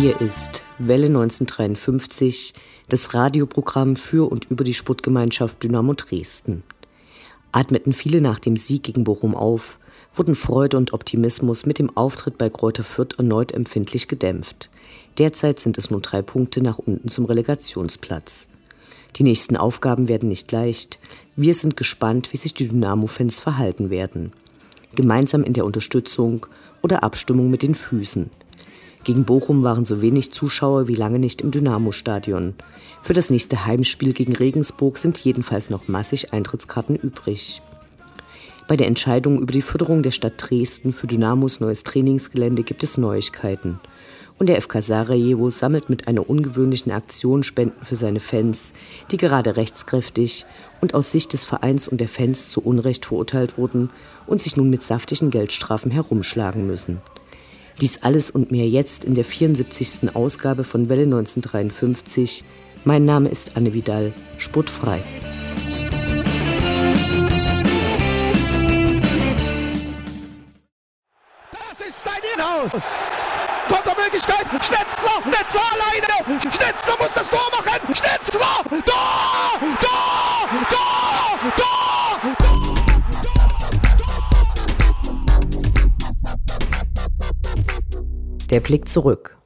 Hier ist Welle 1953, das Radioprogramm für und über die Sportgemeinschaft Dynamo Dresden. Atmeten viele nach dem Sieg gegen Bochum auf, wurden Freude und Optimismus mit dem Auftritt bei Kräuter Fürth erneut empfindlich gedämpft. Derzeit sind es nur drei Punkte nach unten zum Relegationsplatz. Die nächsten Aufgaben werden nicht leicht. Wir sind gespannt, wie sich die Dynamo-Fans verhalten werden. Gemeinsam in der Unterstützung oder Abstimmung mit den Füßen. Gegen Bochum waren so wenig Zuschauer wie lange nicht im Dynamo-Stadion. Für das nächste Heimspiel gegen Regensburg sind jedenfalls noch massig Eintrittskarten übrig. Bei der Entscheidung über die Förderung der Stadt Dresden für Dynamos neues Trainingsgelände gibt es Neuigkeiten. Und der FK Sarajevo sammelt mit einer ungewöhnlichen Aktion Spenden für seine Fans, die gerade rechtskräftig und aus Sicht des Vereins und der Fans zu Unrecht verurteilt wurden und sich nun mit saftigen Geldstrafen herumschlagen müssen. Dies alles und mehr jetzt in der 74. Ausgabe von Welle 1953. Mein Name ist Anne Vidal, sportfrei. Das ist dein Inhaus. Kontermöglichkeit. Schnetzler, Schnetzler alleine. Schnetzler muss das Tor machen. Schnetzler, Tor, Tor, Tor, Tor, Der Blick zurück.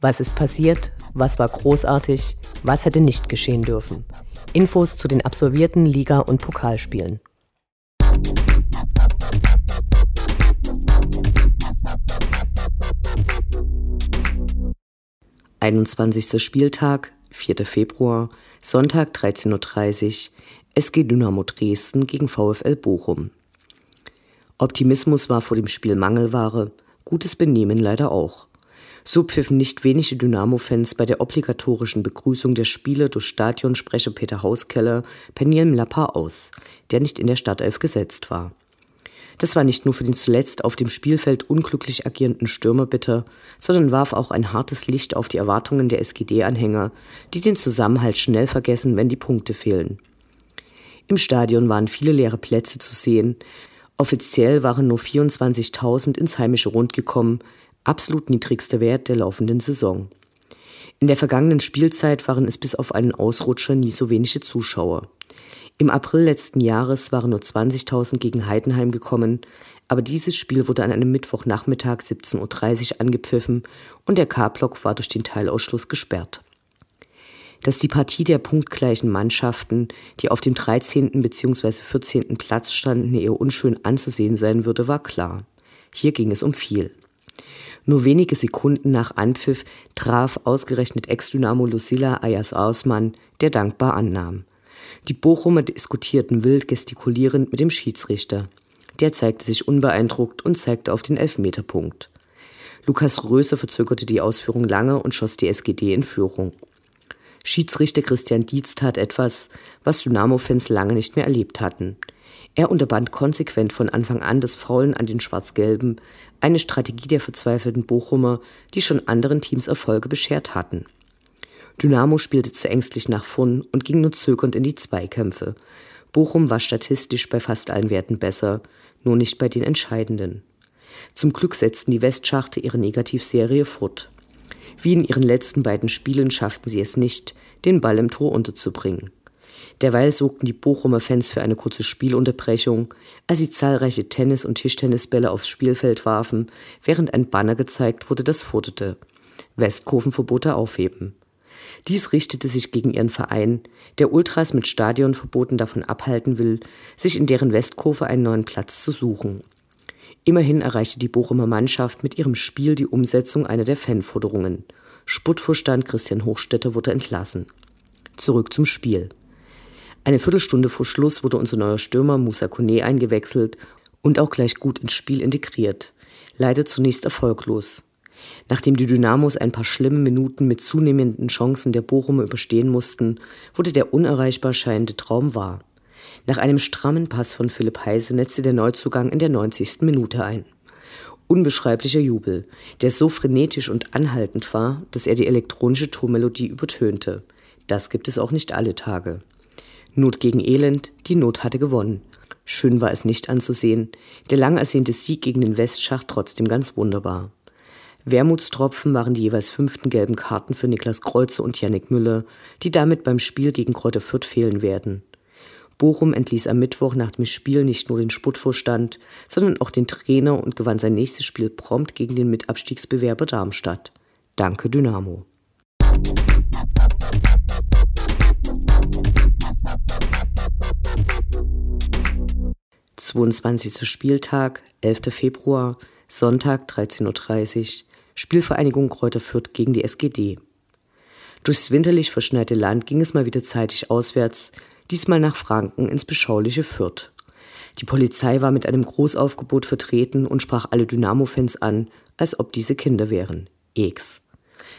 Was ist passiert? Was war großartig? Was hätte nicht geschehen dürfen? Infos zu den absolvierten Liga- und Pokalspielen. Einundzwanzigster Spieltag, 4. Februar, Sonntag 13.30 Uhr, SG Dynamo Dresden gegen VfL Bochum. Optimismus war vor dem Spiel Mangelware, gutes Benehmen leider auch. So pfiffen nicht wenige Dynamo-Fans bei der obligatorischen Begrüßung der Spieler durch Stadionsprecher Peter Hauskeller Peniel Mlapa aus, der nicht in der Startelf gesetzt war. Das war nicht nur für den zuletzt auf dem Spielfeld unglücklich agierenden Stürmer bitter, sondern warf auch ein hartes Licht auf die Erwartungen der SGD-Anhänger, die den Zusammenhalt schnell vergessen, wenn die Punkte fehlen. Im Stadion waren viele leere Plätze zu sehen. Offiziell waren nur 24.000 ins heimische Rund gekommen, absolut niedrigster Wert der laufenden Saison. In der vergangenen Spielzeit waren es bis auf einen Ausrutscher nie so wenige Zuschauer. Im April letzten Jahres waren nur 20.000 gegen Heidenheim gekommen, aber dieses Spiel wurde an einem Mittwochnachmittag 17.30 Uhr angepfiffen und der K-Block war durch den Teilausschluss gesperrt. Dass die Partie der punktgleichen Mannschaften, die auf dem 13. bzw. 14. Platz standen, eher unschön anzusehen sein würde, war klar. Hier ging es um viel. Nur wenige Sekunden nach Anpfiff traf ausgerechnet Ex-Dynamo Lucilla Ayas Ausmann, der dankbar annahm. Die Bochumer diskutierten wild gestikulierend mit dem Schiedsrichter. Der zeigte sich unbeeindruckt und zeigte auf den Elfmeterpunkt. Lukas Röse verzögerte die Ausführung lange und schoss die SGD in Führung. Schiedsrichter Christian Dietz tat etwas, was Dynamo-Fans lange nicht mehr erlebt hatten. Er unterband konsequent von Anfang an das Faulen an den Schwarz-Gelben, eine Strategie der verzweifelten Bochumer, die schon anderen Teams Erfolge beschert hatten. Dynamo spielte zu ängstlich nach vorn und ging nur zögernd in die Zweikämpfe. Bochum war statistisch bei fast allen Werten besser, nur nicht bei den entscheidenden. Zum Glück setzten die Westschachte ihre Negativserie fort. Wie in ihren letzten beiden Spielen schafften sie es nicht, den Ball im Tor unterzubringen. Derweil sorgten die Bochumer Fans für eine kurze Spielunterbrechung, als sie zahlreiche Tennis- und Tischtennisbälle aufs Spielfeld warfen, während ein Banner gezeigt wurde, das forderte. Westkurvenverbote aufheben. Dies richtete sich gegen ihren Verein, der Ultras mit Stadionverboten davon abhalten will, sich in deren Westkurve einen neuen Platz zu suchen. Immerhin erreichte die Bochumer Mannschaft mit ihrem Spiel die Umsetzung einer der Fanforderungen. Sputtvorstand Christian Hochstetter wurde entlassen. Zurück zum Spiel. Eine Viertelstunde vor Schluss wurde unser neuer Stürmer Musa Kone eingewechselt und auch gleich gut ins Spiel integriert. Leider zunächst erfolglos. Nachdem die Dynamos ein paar schlimme Minuten mit zunehmenden Chancen der Bochumer überstehen mussten, wurde der unerreichbar scheinende Traum wahr. Nach einem strammen Pass von Philipp Heise netzte der Neuzugang in der 90. Minute ein. Unbeschreiblicher Jubel, der so frenetisch und anhaltend war, dass er die elektronische Tormelodie übertönte. Das gibt es auch nicht alle Tage. Not gegen Elend, die Not hatte gewonnen. Schön war es nicht anzusehen, der lang ersehnte Sieg gegen den Westschacht trotzdem ganz wunderbar. Wermutstropfen waren die jeweils fünften gelben Karten für Niklas Kreuze und Yannick Müller, die damit beim Spiel gegen Kräuter Fürth fehlen werden. Bochum entließ am Mittwoch nach dem Spiel nicht nur den Sportvorstand, sondern auch den Trainer und gewann sein nächstes Spiel prompt gegen den Mitabstiegsbewerber Darmstadt. Danke Dynamo. 22. Spieltag, 11. Februar, Sonntag 13.30 Uhr, Spielvereinigung Kräuter Fürth gegen die SGD. Durchs winterlich verschneite Land ging es mal wieder zeitig auswärts, diesmal nach Franken ins beschauliche Fürth. Die Polizei war mit einem Großaufgebot vertreten und sprach alle Dynamo-Fans an, als ob diese Kinder wären. Ex.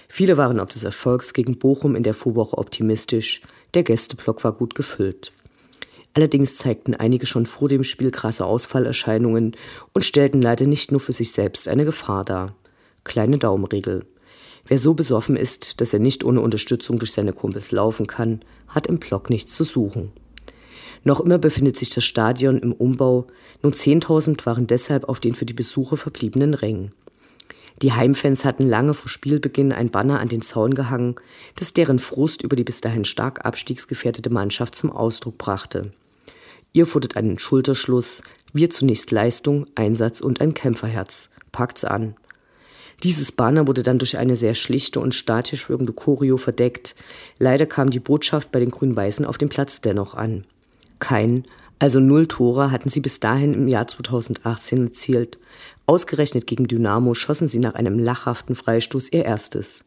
Viele waren ob des Erfolgs gegen Bochum in der Vorwoche optimistisch, der Gästeblock war gut gefüllt. Allerdings zeigten einige schon vor dem Spiel krasse Ausfallerscheinungen und stellten leider nicht nur für sich selbst eine Gefahr dar. Kleine Daumenregel. Wer so besoffen ist, dass er nicht ohne Unterstützung durch seine Kumpels laufen kann, hat im Block nichts zu suchen. Noch immer befindet sich das Stadion im Umbau, nur 10.000 waren deshalb auf den für die Besucher verbliebenen Rängen. Die Heimfans hatten lange vor Spielbeginn ein Banner an den Zaun gehangen, das deren Frust über die bis dahin stark abstiegsgefährdete Mannschaft zum Ausdruck brachte. Ihr fordert einen Schulterschluss, wir zunächst Leistung, Einsatz und ein Kämpferherz. Packt's an. Dieses Banner wurde dann durch eine sehr schlichte und statisch wirkende Choreo verdeckt. Leider kam die Botschaft bei den Grün-Weißen auf dem Platz dennoch an. Kein, also null Tore hatten sie bis dahin im Jahr 2018 erzielt. Ausgerechnet gegen Dynamo schossen sie nach einem lachhaften Freistoß ihr erstes.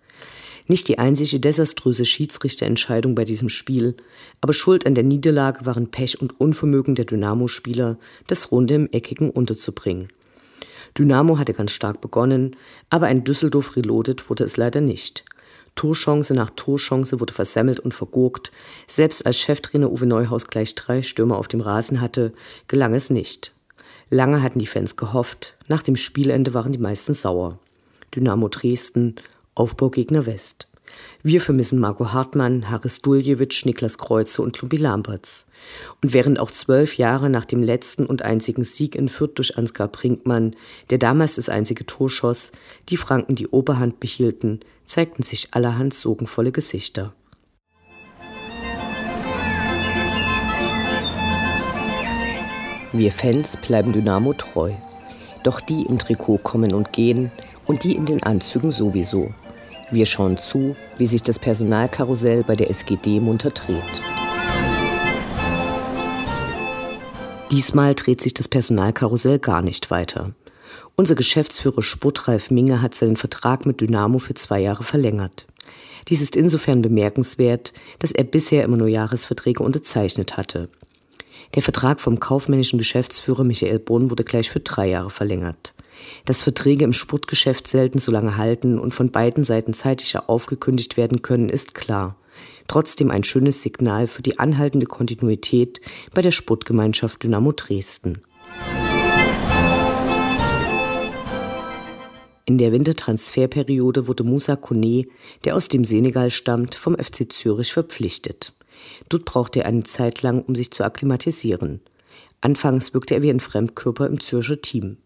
Nicht die einzige desaströse Schiedsrichterentscheidung bei diesem Spiel, aber schuld an der Niederlage waren Pech und Unvermögen der Dynamo-Spieler, das Runde im Eckigen unterzubringen. Dynamo hatte ganz stark begonnen, aber ein Düsseldorf Reloaded wurde es leider nicht. Torchance nach Torchance wurde versemmelt und vergurkt. Selbst als Cheftrainer Uwe Neuhaus gleich drei Stürmer auf dem Rasen hatte, gelang es nicht. Lange hatten die Fans gehofft, nach dem Spielende waren die meisten sauer. Dynamo Dresden, Aufbaugegner West. Wir vermissen Marco Hartmann, Haris Duljewitsch, Niklas Kreuze und Lubi Lamberts. Und während auch zwölf Jahre nach dem letzten und einzigen Sieg in Fürth durch Ansgar Brinkmann, der damals das einzige Tor schoss, die Franken die Oberhand behielten, zeigten sich allerhand sorgenvolle Gesichter. Wir Fans bleiben Dynamo treu. Doch die im Trikot kommen und gehen und die in den Anzügen sowieso. Wir schauen zu, wie sich das Personalkarussell bei der SGD munter dreht. Diesmal dreht sich das Personalkarussell gar nicht weiter. Unser Geschäftsführer Sputtralf Minge hat seinen Vertrag mit Dynamo für zwei Jahre verlängert. Dies ist insofern bemerkenswert, dass er bisher immer nur Jahresverträge unterzeichnet hatte. Der Vertrag vom kaufmännischen Geschäftsführer Michael Brunn wurde gleich für drei Jahre verlängert. Dass Verträge im Sportgeschäft selten so lange halten und von beiden Seiten zeitiger aufgekündigt werden können, ist klar. Trotzdem ein schönes Signal für die anhaltende Kontinuität bei der Sportgemeinschaft Dynamo Dresden. In der Wintertransferperiode wurde Musa Kone, der aus dem Senegal stammt, vom FC Zürich verpflichtet. Dort brauchte er eine Zeit lang, um sich zu akklimatisieren. Anfangs wirkte er wie ein Fremdkörper im Zürcher Team.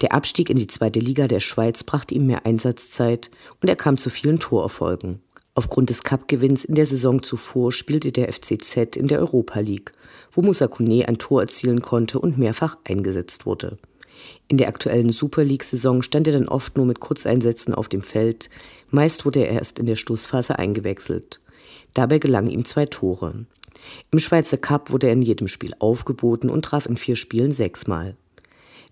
Der Abstieg in die zweite Liga der Schweiz brachte ihm mehr Einsatzzeit und er kam zu vielen Torerfolgen. Aufgrund des Cup-Gewinns in der Saison zuvor spielte der FCZ in der Europa League, wo Musa Kone ein Tor erzielen konnte und mehrfach eingesetzt wurde. In der aktuellen Super League-Saison stand er dann oft nur mit Kurzeinsätzen auf dem Feld, meist wurde er erst in der Stoßphase eingewechselt. Dabei gelangen ihm zwei Tore. Im Schweizer Cup wurde er in jedem Spiel aufgeboten und traf in vier Spielen sechsmal.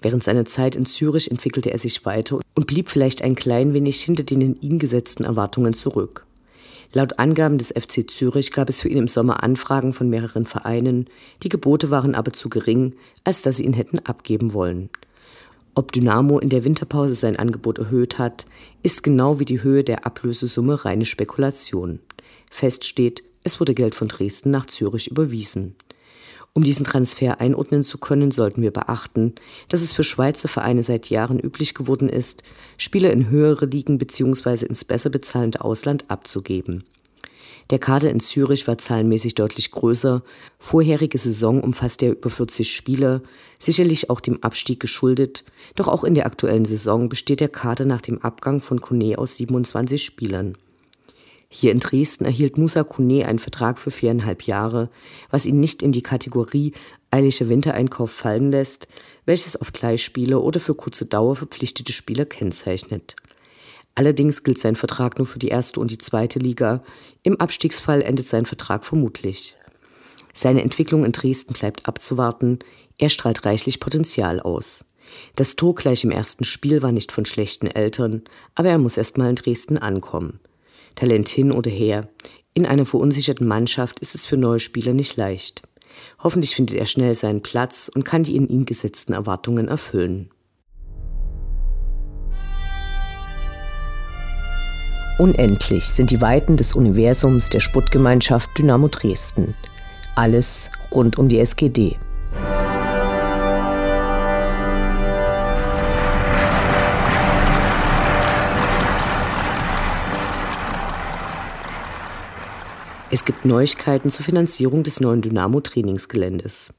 Während seiner Zeit in Zürich entwickelte er sich weiter und blieb vielleicht ein klein wenig hinter den in ihn gesetzten Erwartungen zurück. Laut Angaben des FC Zürich gab es für ihn im Sommer Anfragen von mehreren Vereinen, die Gebote waren aber zu gering, als dass sie ihn hätten abgeben wollen. Ob Dynamo in der Winterpause sein Angebot erhöht hat, ist genau wie die Höhe der Ablösesumme reine Spekulation. Fest steht, es wurde Geld von Dresden nach Zürich überwiesen. Um diesen Transfer einordnen zu können, sollten wir beachten, dass es für Schweizer Vereine seit Jahren üblich geworden ist, Spieler in höhere Ligen bzw. ins besser bezahlende Ausland abzugeben. Der Kader in Zürich war zahlenmäßig deutlich größer. Vorherige Saison umfasste er über 40 Spieler, sicherlich auch dem Abstieg geschuldet. Doch auch in der aktuellen Saison besteht der Kader nach dem Abgang von Kone aus 27 Spielern. Hier in Dresden erhielt Musa Kone einen Vertrag für viereinhalb Jahre, was ihn nicht in die Kategorie eiliger Wintereinkauf fallen lässt, welches oft Gleichspiele oder für kurze Dauer verpflichtete Spieler kennzeichnet. Allerdings gilt sein Vertrag nur für die erste und die zweite Liga. Im Abstiegsfall endet sein Vertrag vermutlich. Seine Entwicklung in Dresden bleibt abzuwarten. Er strahlt reichlich Potenzial aus. Das Tor gleich im ersten Spiel war nicht von schlechten Eltern, aber er muss erst mal in Dresden ankommen. Talent hin oder her. In einer verunsicherten Mannschaft ist es für neue Spieler nicht leicht. Hoffentlich findet er schnell seinen Platz und kann die in ihn gesetzten Erwartungen erfüllen. Unendlich sind die Weiten des Universums der Sputtgemeinschaft Dynamo Dresden. Alles rund um die SGD. Es gibt Neuigkeiten zur Finanzierung des neuen Dynamo-Trainingsgeländes.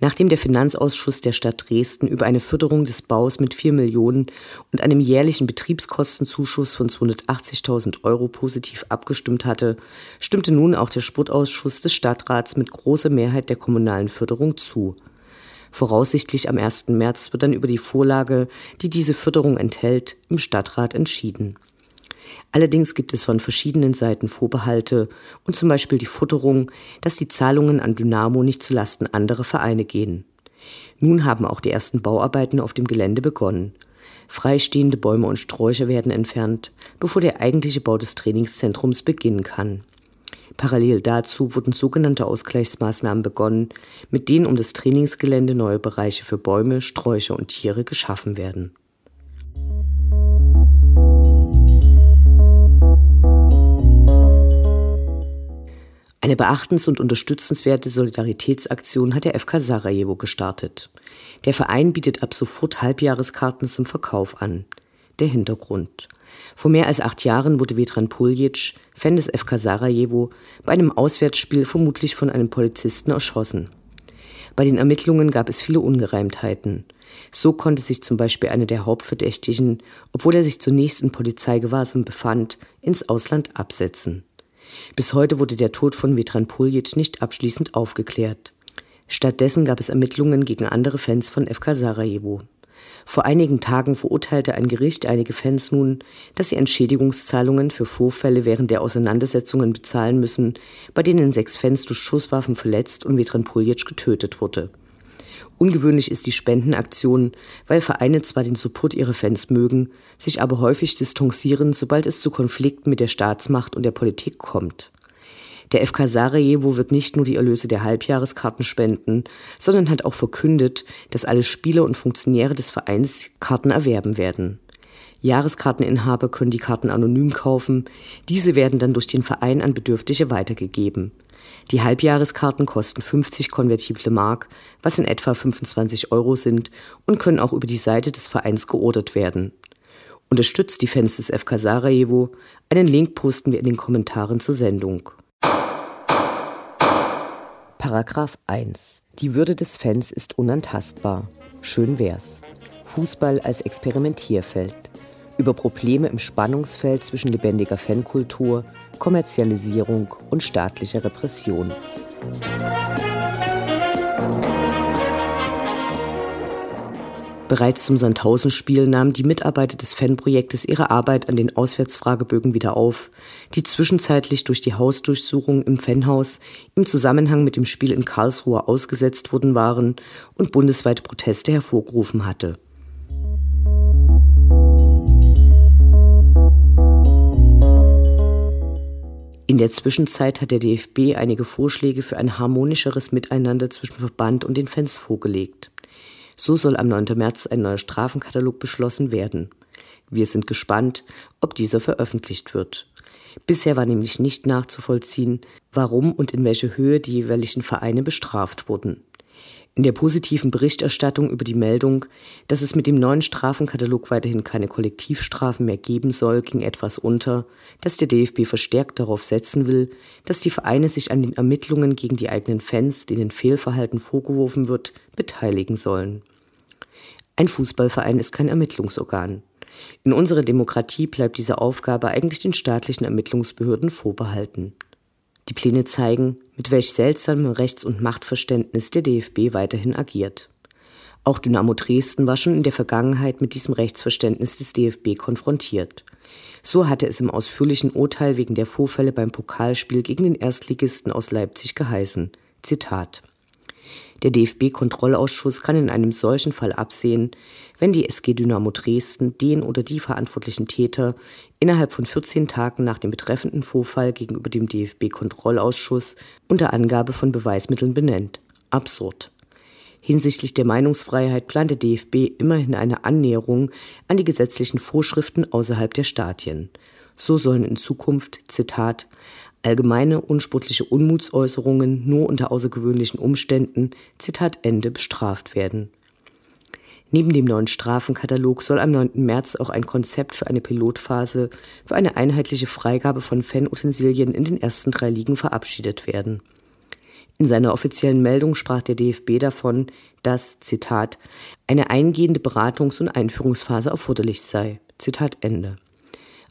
Nachdem der Finanzausschuss der Stadt Dresden über eine Förderung des Baus mit 4 Millionen und einem jährlichen Betriebskostenzuschuss von 280.000 Euro positiv abgestimmt hatte, stimmte nun auch der Sportausschuss des Stadtrats mit großer Mehrheit der kommunalen Förderung zu. Voraussichtlich am 1. März wird dann über die Vorlage, die diese Förderung enthält, im Stadtrat entschieden. Allerdings gibt es von verschiedenen Seiten Vorbehalte und zum Beispiel die Futterung, dass die Zahlungen an Dynamo nicht zulasten anderer Vereine gehen. Nun haben auch die ersten Bauarbeiten auf dem Gelände begonnen. Freistehende Bäume und Sträucher werden entfernt, bevor der eigentliche Bau des Trainingszentrums beginnen kann. Parallel dazu wurden sogenannte Ausgleichsmaßnahmen begonnen, mit denen um das Trainingsgelände neue Bereiche für Bäume, Sträucher und Tiere geschaffen werden. Eine beachtens- und unterstützenswerte Solidaritätsaktion hat der FK Sarajevo gestartet. Der Verein bietet ab sofort Halbjahreskarten zum Verkauf an. Der Hintergrund. Vor mehr als acht Jahren wurde Vetran Puljic, Fan des FK Sarajevo, bei einem Auswärtsspiel vermutlich von einem Polizisten erschossen. Bei den Ermittlungen gab es viele Ungereimtheiten. So konnte sich zum Beispiel einer der Hauptverdächtigen, obwohl er sich zunächst in Polizeigewahrsam befand, ins Ausland absetzen. Bis heute wurde der Tod von Vetran Puljic nicht abschließend aufgeklärt. Stattdessen gab es Ermittlungen gegen andere Fans von FK Sarajevo. Vor einigen Tagen verurteilte ein Gericht einige Fans nun, dass sie Entschädigungszahlungen für Vorfälle während der Auseinandersetzungen bezahlen müssen, bei denen sechs Fans durch Schusswaffen verletzt und Vetran Puljic getötet wurde. Ungewöhnlich ist die Spendenaktion, weil Vereine zwar den Support ihrer Fans mögen, sich aber häufig distanzieren, sobald es zu Konflikten mit der Staatsmacht und der Politik kommt. Der FK Sarajevo wird nicht nur die Erlöse der Halbjahreskarten spenden, sondern hat auch verkündet, dass alle Spieler und Funktionäre des Vereins Karten erwerben werden. Jahreskarteninhaber können die Karten anonym kaufen, diese werden dann durch den Verein an Bedürftige weitergegeben. Die Halbjahreskarten kosten 50 konvertible Mark, was in etwa 25 Euro sind, und können auch über die Seite des Vereins geordert werden. Unterstützt die Fans des FK Sarajevo. Einen Link posten wir in den Kommentaren zur Sendung. Paragraph 1. Die Würde des Fans ist unantastbar. Schön wär's. Fußball als Experimentierfeld über Probleme im Spannungsfeld zwischen lebendiger Fankultur, Kommerzialisierung und staatlicher Repression. Bereits zum Sandhausen-Spiel nahmen die Mitarbeiter des Fanprojektes ihre Arbeit an den Auswärtsfragebögen wieder auf, die zwischenzeitlich durch die Hausdurchsuchung im Fanhaus im Zusammenhang mit dem Spiel in Karlsruhe ausgesetzt worden waren und bundesweite Proteste hervorgerufen hatte. In der Zwischenzeit hat der DFB einige Vorschläge für ein harmonischeres Miteinander zwischen Verband und den Fans vorgelegt. So soll am 9. März ein neuer Strafenkatalog beschlossen werden. Wir sind gespannt, ob dieser veröffentlicht wird. Bisher war nämlich nicht nachzuvollziehen, warum und in welche Höhe die jeweiligen Vereine bestraft wurden. In der positiven Berichterstattung über die Meldung, dass es mit dem neuen Strafenkatalog weiterhin keine Kollektivstrafen mehr geben soll, ging etwas unter, dass der DFB verstärkt darauf setzen will, dass die Vereine sich an den Ermittlungen gegen die eigenen Fans, denen Fehlverhalten vorgeworfen wird, beteiligen sollen. Ein Fußballverein ist kein Ermittlungsorgan. In unserer Demokratie bleibt diese Aufgabe eigentlich den staatlichen Ermittlungsbehörden vorbehalten. Die Pläne zeigen, mit welch seltsamem Rechts- und Machtverständnis der DFB weiterhin agiert. Auch Dynamo Dresden war schon in der Vergangenheit mit diesem Rechtsverständnis des DFB konfrontiert. So hatte es im ausführlichen Urteil wegen der Vorfälle beim Pokalspiel gegen den Erstligisten aus Leipzig geheißen. Zitat der DFB-Kontrollausschuss kann in einem solchen Fall absehen, wenn die SG Dynamo Dresden den oder die verantwortlichen Täter innerhalb von 14 Tagen nach dem betreffenden Vorfall gegenüber dem DFB-Kontrollausschuss unter Angabe von Beweismitteln benennt. Absurd. Hinsichtlich der Meinungsfreiheit plant der DFB immerhin eine Annäherung an die gesetzlichen Vorschriften außerhalb der Stadien. So sollen in Zukunft, Zitat, allgemeine unsportliche Unmutsäußerungen nur unter außergewöhnlichen Umständen, Zitat Ende, bestraft werden. Neben dem neuen Strafenkatalog soll am 9. März auch ein Konzept für eine Pilotphase für eine einheitliche Freigabe von Fanutensilien in den ersten drei Ligen verabschiedet werden. In seiner offiziellen Meldung sprach der DFB davon, dass, Zitat, eine eingehende Beratungs- und Einführungsphase erforderlich sei. Zitat Ende.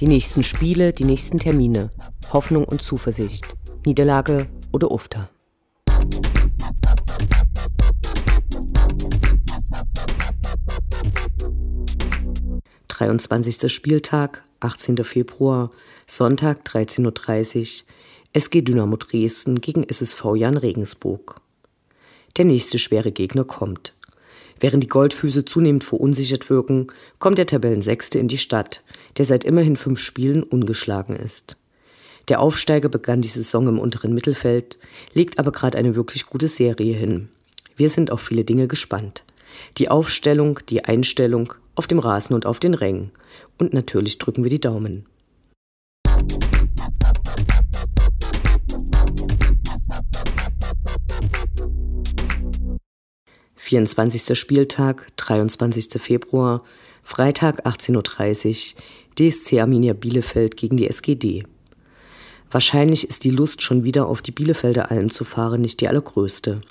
Die nächsten Spiele, die nächsten Termine. Hoffnung und Zuversicht. Niederlage oder Ufter. Dreiundzwanzigster Spieltag, 18. Februar, Sonntag 13.30 Uhr, SG Dynamo Dresden gegen SSV Jan Regensburg. Der nächste schwere Gegner kommt. Während die Goldfüße zunehmend verunsichert wirken, kommt der Tabellensechste in die Stadt, der seit immerhin fünf Spielen ungeschlagen ist. Der Aufsteiger begann die Saison im unteren Mittelfeld, legt aber gerade eine wirklich gute Serie hin. Wir sind auf viele Dinge gespannt. Die Aufstellung, die Einstellung, auf dem Rasen und auf den Rängen. Und natürlich drücken wir die Daumen. 24. Spieltag, 23. Februar, Freitag 18.30 Uhr, DSC Arminia Bielefeld gegen die SGD. Wahrscheinlich ist die Lust, schon wieder auf die Bielefelder Alm zu fahren, nicht die allergrößte.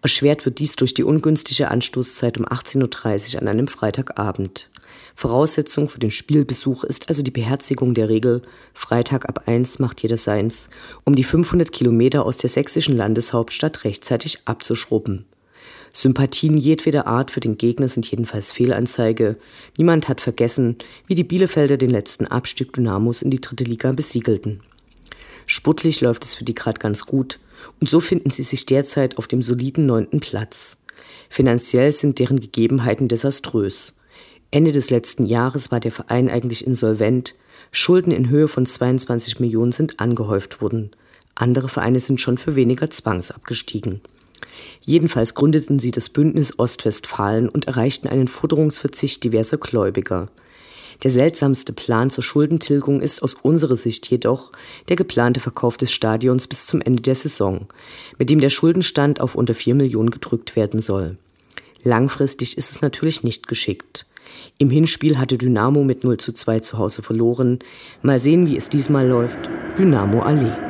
Erschwert wird dies durch die ungünstige Anstoßzeit um 18.30 Uhr an einem Freitagabend. Voraussetzung für den Spielbesuch ist also die Beherzigung der Regel Freitag ab 1 macht jeder seins, um die 500 Kilometer aus der sächsischen Landeshauptstadt rechtzeitig abzuschrubben. Sympathien jedweder Art für den Gegner sind jedenfalls Fehlanzeige. Niemand hat vergessen, wie die Bielefelder den letzten Abstieg Dynamos in die dritte Liga besiegelten. Sportlich läuft es für die gerade ganz gut und so finden sie sich derzeit auf dem soliden neunten Platz. Finanziell sind deren Gegebenheiten desaströs. Ende des letzten Jahres war der Verein eigentlich insolvent. Schulden in Höhe von 22 Millionen sind angehäuft worden. Andere Vereine sind schon für weniger zwangsabgestiegen. Jedenfalls gründeten sie das Bündnis Ostwestfalen und erreichten einen Forderungsverzicht diverser Gläubiger. Der seltsamste Plan zur Schuldentilgung ist aus unserer Sicht jedoch der geplante Verkauf des Stadions bis zum Ende der Saison, mit dem der Schuldenstand auf unter 4 Millionen gedrückt werden soll. Langfristig ist es natürlich nicht geschickt. Im Hinspiel hatte Dynamo mit 0 zu 2 zu Hause verloren. Mal sehen, wie es diesmal läuft. Dynamo Allee.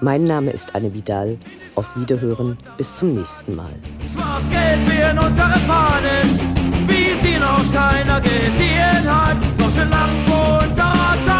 Mein Name ist Anne Vidal. Auf Wiederhören. Bis zum nächsten Mal. Schwarz-Gelb werden unsere Fahnen, wie sie noch keiner gesehen hat. Schön Lampen und